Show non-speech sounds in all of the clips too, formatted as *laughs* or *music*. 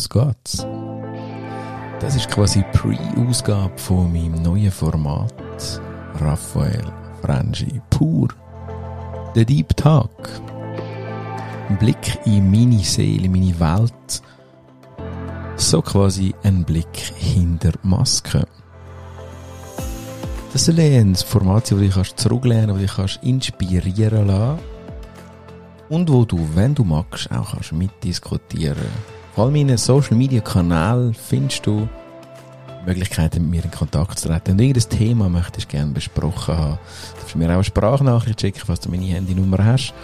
los geht's. Das ist quasi Pre-Ausgabe von meinem neuen Format. Raphael Frangi pur. Der Deep Talk. Ein Blick in meine Seele, meine Welt. So quasi ein Blick hinter Masken. Das soll ein Format sein, wo du dich zurücklehnen kannst, wo du dich inspirieren lassen und wo du, wenn du magst, auch kannst mitdiskutieren. Vor allem in meinen Social Media Kanälen findest du Möglichkeiten, mit mir in Kontakt zu treten. Wenn du irgendein Thema möchtest gerne besprochen haben, darfst du mir auch eine Sprachnachricht schicken, falls du meine Handynummer hast.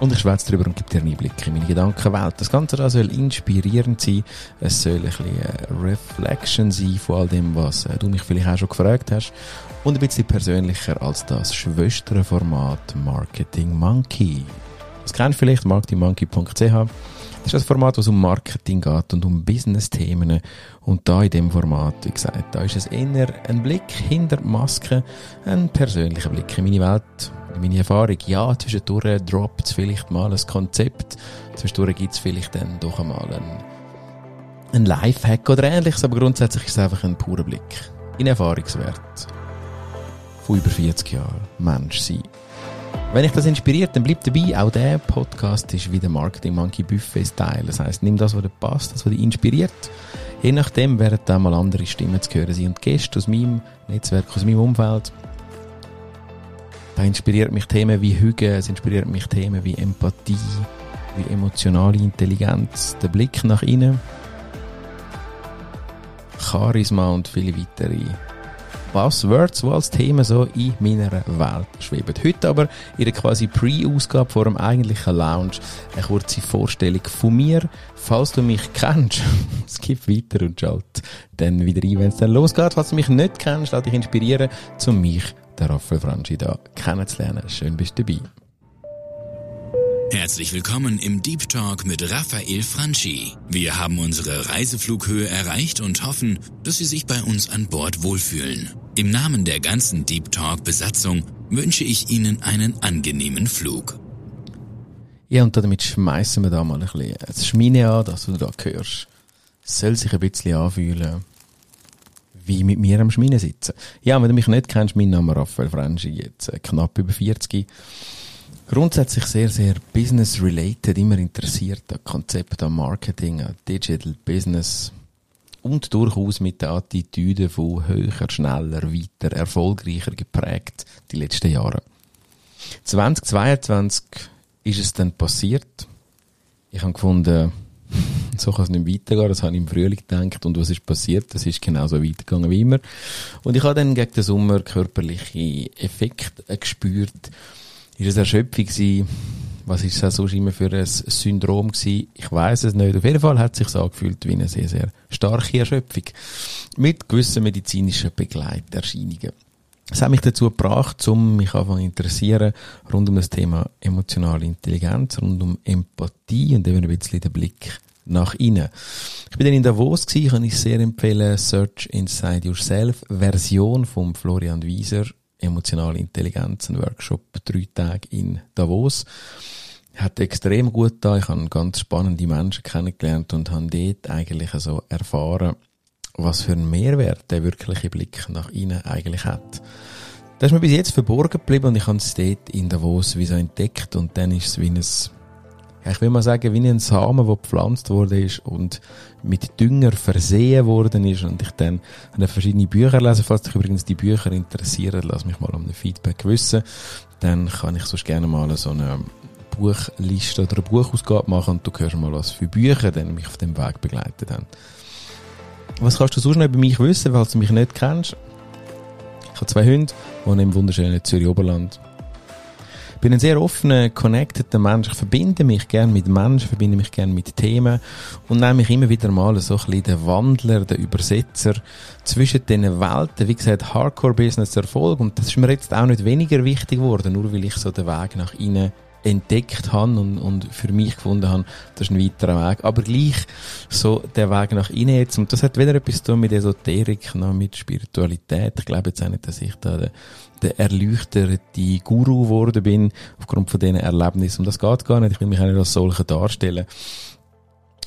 Und ich schwätze darüber und gebe dir einen Einblick in meine Gedankenwelt. Das Ganze da soll inspirierend sein. Es soll ein bisschen Reflection sein von all dem, was äh, du mich vielleicht auch schon gefragt hast. Und ein bisschen persönlicher als das Schwesterformat Marketing Monkey. Das kennt vielleicht marketingmonkey.ch. Das ist das Format, es um Marketing geht und um Business-Themen. Und da in dem Format, wie gesagt, da ist es eher ein Blick hinter die Maske, ein persönlicher Blick in meine Welt, in meine Erfahrung. Ja, zwischendurch droppt es vielleicht mal ein Konzept, zwischendurch gibt es vielleicht dann doch einmal einen, einen Lifehack oder ähnliches, aber grundsätzlich ist es einfach ein purer Blick in Erfahrungswert von über 40 Jahren Mensch sein. Wenn dich das inspiriert, dann bleib dabei. Auch der Podcast ist wieder Marketing Monkey Buffet Style. Das heisst, nimm das, was dir passt, das, was dich inspiriert. Je nachdem werden da mal andere Stimmen zu hören sein. Und Gäste aus meinem Netzwerk, aus meinem Umfeld. Da inspiriert mich Themen wie Hüge, es inspiriert mich Themen wie Empathie, wie emotionale Intelligenz, der Blick nach innen, Charisma und viele weitere Buzzwords, die als Thema so in meiner Welt schweben. Heute aber in der quasi Pre-Ausgabe vor dem eigentlichen Lounge eine kurze Vorstellung von mir. Falls du mich kennst, *laughs* skip weiter und schalt dann wieder ein, wenn es dann losgeht. Falls du mich nicht kennst, lass dich inspirieren, um mich, der Raphael Franchi, da kennenzulernen. Schön bist du dabei. Herzlich willkommen im Deep Talk mit Raphael Franchi. Wir haben unsere Reiseflughöhe erreicht und hoffen, dass Sie sich bei uns an Bord wohlfühlen. Im Namen der ganzen Deep Talk Besatzung wünsche ich Ihnen einen angenehmen Flug. Ja, und damit schmeißen wir da mal ein bisschen das Schmine an, das du da hörst. Es soll sich ein bisschen anfühlen, wie mit mir am Schmine sitzen. Ja, wenn du mich nicht kennst, mein Name ist Raphael Franchi, jetzt äh, knapp über 40 grundsätzlich sehr, sehr business-related, immer interessiert an Konzept, an Marketing, an Digital Business und durchaus mit der Attitüde von höher, schneller, weiter, erfolgreicher geprägt die letzten Jahre. 2022 ist es dann passiert. Ich habe gefunden, *laughs* so kann es nicht weitergehen. Das habe ich im Frühling gedacht. Und was ist passiert? Das ist genauso weitergegangen wie immer. Und ich habe dann gegen den Sommer körperliche Effekte gespürt, ist es Erschöpfung gewesen? Was ist das sonst immer für ein Syndrom gewesen? Ich weiß es nicht. Auf jeden Fall hat es sich angefühlt wie eine sehr, sehr starke Erschöpfung. Mit gewissen medizinischen Begleiterscheinungen. Das hat mich dazu gebracht, um mich anfangen zu interessieren rund um das Thema emotionale Intelligenz, rund um Empathie und eben ein bisschen den Blick nach innen. Ich bin dann in Davos gewesen, kann ich sehr empfehlen, Search Inside Yourself Version vom Florian Wieser emotionale Intelligenz, ein Workshop, drei Tage in Davos. Hat extrem gut da. Ich habe ganz spannende Menschen kennengelernt und habe dort eigentlich so erfahren, was für einen Mehrwert der wirkliche Blick nach innen eigentlich hat. Das ist mir bis jetzt verborgen geblieben und ich habe es dort in Davos wie so entdeckt und dann ist es wie ein ich will mal sagen, wie ein Samen, der gepflanzt worden ist und mit Dünger versehen worden ist und ich dann habe verschiedene Bücher lesen. Falls dich übrigens die Bücher interessieren, lass mich mal um ein Feedback wissen. Dann kann ich sonst gerne mal so eine Buchliste oder eine Buchausgabe machen und du hörst mal, was für Bücher dann mich auf dem Weg begleitet haben. Was kannst du sonst noch über mich wissen, falls du mich nicht kennst? Ich habe zwei Hunde, wohne im wunderschönen Zürich Oberland bin ein sehr offener, connected Mensch. Ich verbinde mich gern mit Menschen, verbinde mich gern mit Themen und nehme mich immer wieder mal so ein bisschen den Wandler, den Übersetzer zwischen diesen Welten. Wie gesagt, Hardcore-Business Erfolg und das ist mir jetzt auch nicht weniger wichtig geworden, nur weil ich so den Weg nach innen entdeckt habe und, und für mich gefunden habe, das ist ein weiterer Weg. Aber gleich so der Weg nach innen jetzt. Und das hat weder etwas zu tun mit Esoterik noch mit Spiritualität. Ich glaube jetzt auch nicht, dass ich da der, der erleuchtete Guru geworden bin, aufgrund von diesen Erlebnissen. Und das geht gar nicht. Ich will mich auch nicht als solcher darstellen.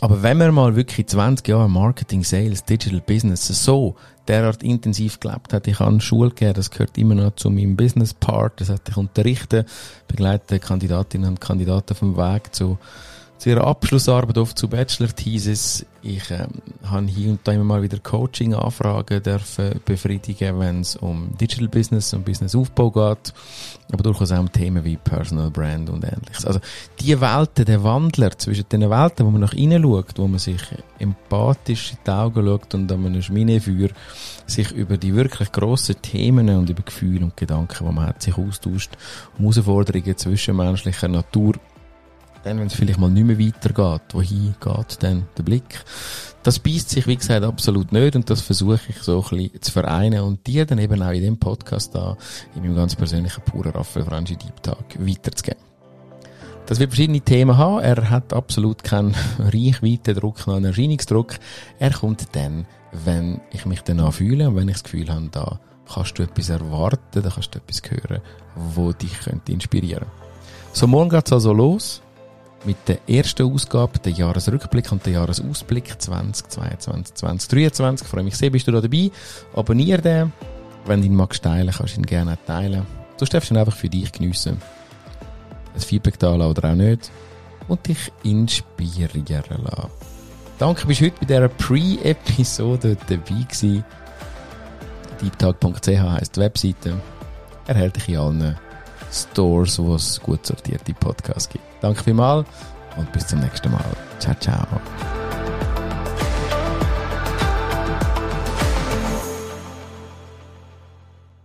Aber wenn man mal wirklich 20 Jahre Marketing, Sales, Digital Business so derart intensiv gelebt hat, ich habe Schule gegeben, das gehört immer noch zu meinem Business Part, das hat ich unterrichten, begleite Kandidatinnen und Kandidaten vom Weg zu zu ihrer Abschlussarbeit oft zu Bachelor-Thesis. Ich ähm, habe hier und da immer mal wieder Coaching-Anfragen dürfen befriedigen, wenn es um Digital Business und Businessaufbau geht, aber durchaus auch um Themen wie Personal Brand und ähnliches. Also die Welten, der Wandler zwischen den Welten, wo man nach innen schaut, wo man sich empathisch in die Augen schaut und an einem Schminefeuer sich über die wirklich grossen Themen und über Gefühle und Gedanken, die man hat, sich austauscht, um Herausforderungen zwischenmenschlicher Natur dann, wenn es vielleicht mal nicht mehr weitergeht, wohin geht dann der Blick? Das beißt sich, wie gesagt, absolut nicht und das versuche ich so ein bisschen zu vereinen und dir dann eben auch in dem Podcast da, in meinem ganz persönlichen purer Raphael Franchi Deep Talk weiterzugeben. Das wird verschiedene Themen haben. Er hat absolut keinen *laughs* Reichweitendruck, noch einen Erscheinungsdruck. Er kommt dann, wenn ich mich danach fühle und wenn ich das Gefühl habe, da kannst du etwas erwarten, da kannst du etwas hören, wo dich könnte inspirieren. So, morgen geht's also los mit der ersten Ausgabe, der Jahresrückblick und der Jahresausblick 2022, 2023. Ich freue mich sehr, bist du da dabei. Abonniere den. Wenn du ihn magst teilen, kannst du ihn gerne teilen. Du darfst ihn einfach für dich geniessen. Ein Feedback da oder auch nicht. Und dich inspirieren lassen. Danke, bist heute bei dieser Pre-Episode dabei gewesen. deeptalk.ch heisst die Webseite. Erhält dich in allen Stores, wo es gut sortierte Podcasts gibt. Danke vielmals und bis zum nächsten Mal. Ciao, ciao.